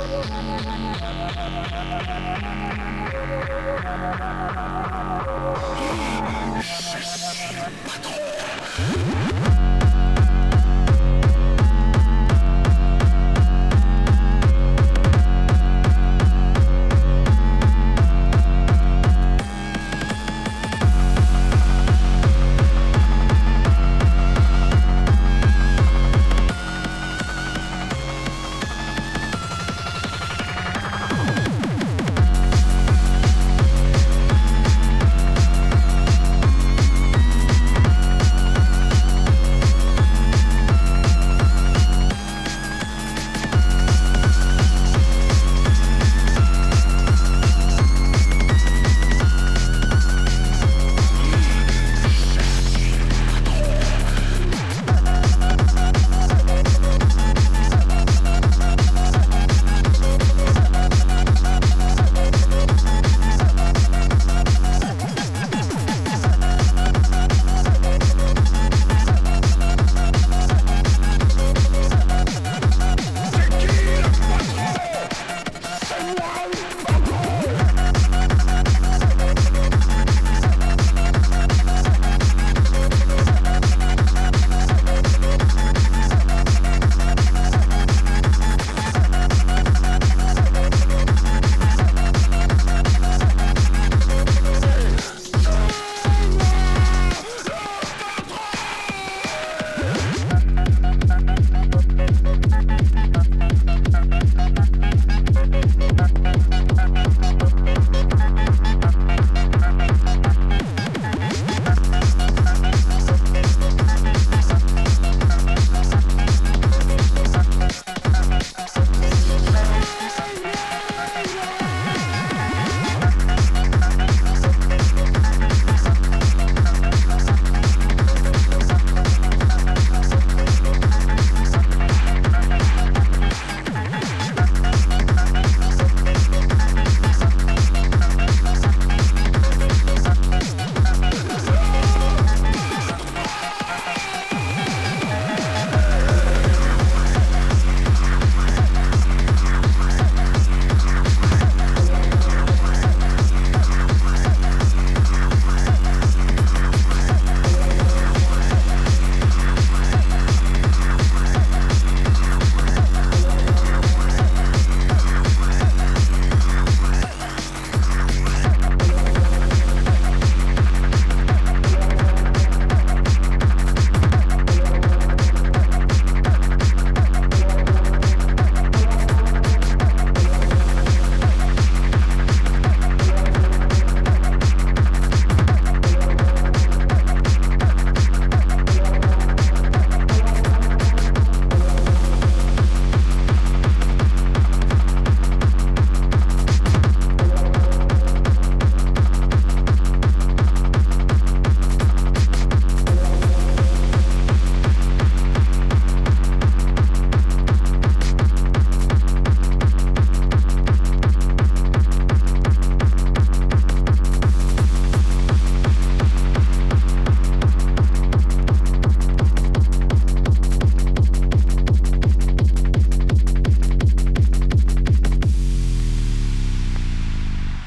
Patron